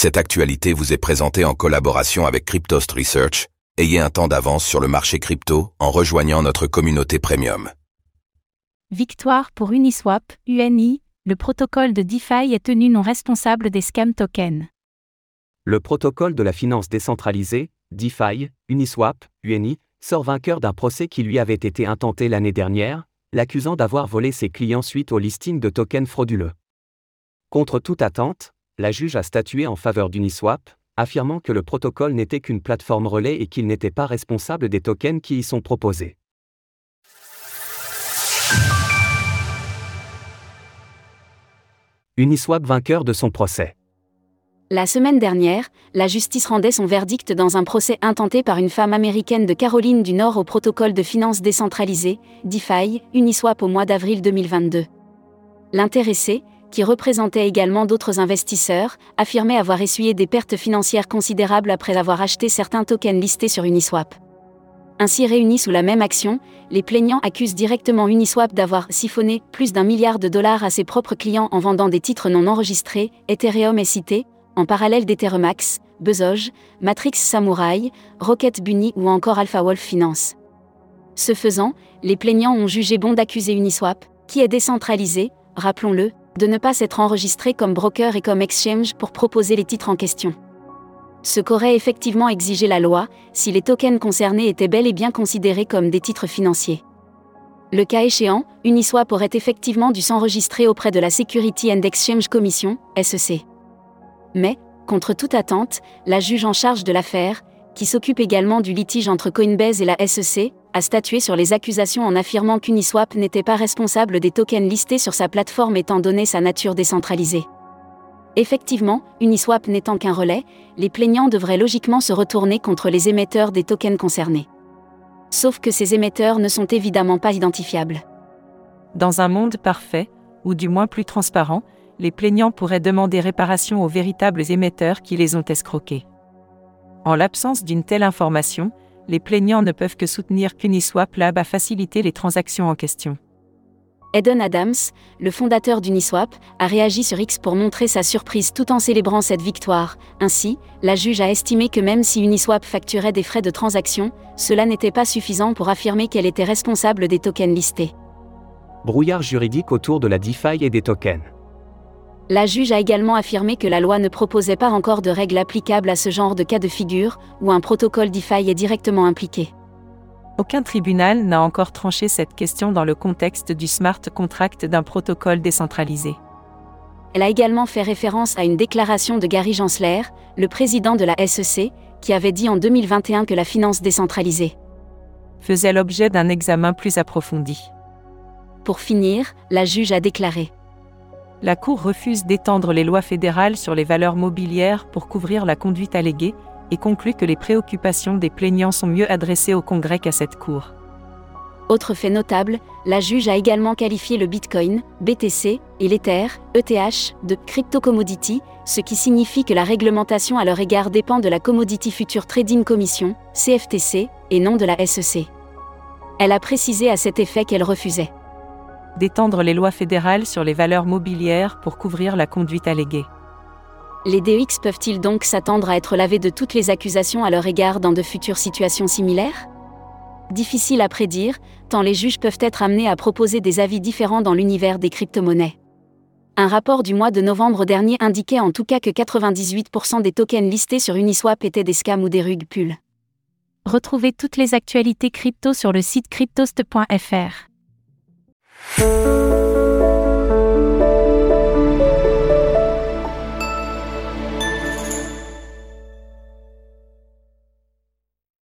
Cette actualité vous est présentée en collaboration avec Cryptost Research. Ayez un temps d'avance sur le marché crypto en rejoignant notre communauté premium. Victoire pour Uniswap, UNI, le protocole de DeFi est tenu non responsable des scam tokens. Le protocole de la finance décentralisée, DeFi, Uniswap, UNI, sort vainqueur d'un procès qui lui avait été intenté l'année dernière, l'accusant d'avoir volé ses clients suite au listing de tokens frauduleux. Contre toute attente, la juge a statué en faveur d'Uniswap, affirmant que le protocole n'était qu'une plateforme relais et qu'il n'était pas responsable des tokens qui y sont proposés. Uniswap vainqueur de son procès. La semaine dernière, la justice rendait son verdict dans un procès intenté par une femme américaine de Caroline du Nord au protocole de finances décentralisée, DeFi, Uniswap au mois d'avril 2022. L'intéressé, qui représentait également d'autres investisseurs, affirmait avoir essuyé des pertes financières considérables après avoir acheté certains tokens listés sur Uniswap. Ainsi réunis sous la même action, les plaignants accusent directement Uniswap d'avoir siphonné plus d'un milliard de dollars à ses propres clients en vendant des titres non enregistrés, Ethereum est cité, en parallèle d'Etheremax, Bezos, Matrix Samurai, Rocket Bunny ou encore Alpha Wolf Finance. Ce faisant, les plaignants ont jugé bon d'accuser Uniswap, qui est décentralisé, rappelons-le, de ne pas s'être enregistré comme broker et comme exchange pour proposer les titres en question. Ce qu'aurait effectivement exigé la loi, si les tokens concernés étaient bel et bien considérés comme des titres financiers. Le cas échéant, Uniswap aurait effectivement dû s'enregistrer auprès de la Security and Exchange Commission, SEC. Mais, contre toute attente, la juge en charge de l'affaire, qui s'occupe également du litige entre Coinbase et la SEC, a statué sur les accusations en affirmant qu'Uniswap n'était pas responsable des tokens listés sur sa plateforme étant donné sa nature décentralisée. Effectivement, Uniswap n'étant qu'un relais, les plaignants devraient logiquement se retourner contre les émetteurs des tokens concernés. Sauf que ces émetteurs ne sont évidemment pas identifiables. Dans un monde parfait, ou du moins plus transparent, les plaignants pourraient demander réparation aux véritables émetteurs qui les ont escroqués. En l'absence d'une telle information, les plaignants ne peuvent que soutenir qu'Uniswap Lab a facilité les transactions en question. Eden Adams, le fondateur d'Uniswap, a réagi sur X pour montrer sa surprise tout en célébrant cette victoire. Ainsi, la juge a estimé que même si Uniswap facturait des frais de transaction, cela n'était pas suffisant pour affirmer qu'elle était responsable des tokens listés. Brouillard juridique autour de la DeFi et des tokens. La juge a également affirmé que la loi ne proposait pas encore de règles applicables à ce genre de cas de figure, où un protocole DeFi est directement impliqué. Aucun tribunal n'a encore tranché cette question dans le contexte du smart contract d'un protocole décentralisé. Elle a également fait référence à une déclaration de Gary Gensler, le président de la SEC, qui avait dit en 2021 que la finance décentralisée faisait l'objet d'un examen plus approfondi. Pour finir, la juge a déclaré la Cour refuse d'étendre les lois fédérales sur les valeurs mobilières pour couvrir la conduite alléguée, et conclut que les préoccupations des plaignants sont mieux adressées au Congrès qu'à cette Cour. Autre fait notable, la juge a également qualifié le Bitcoin, BTC, et l'Ether, ETH, de crypto-commodity, ce qui signifie que la réglementation à leur égard dépend de la Commodity Future Trading Commission, CFTC, et non de la SEC. Elle a précisé à cet effet qu'elle refusait d'étendre les lois fédérales sur les valeurs mobilières pour couvrir la conduite alléguée. Les DEX peuvent-ils donc s'attendre à être lavés de toutes les accusations à leur égard dans de futures situations similaires? Difficile à prédire, tant les juges peuvent être amenés à proposer des avis différents dans l'univers des crypto-monnaies. Un rapport du mois de novembre dernier indiquait en tout cas que 98% des tokens listés sur Uniswap étaient des scams ou des rug pulls. Retrouvez toutes les actualités crypto sur le site cryptost.fr. oh you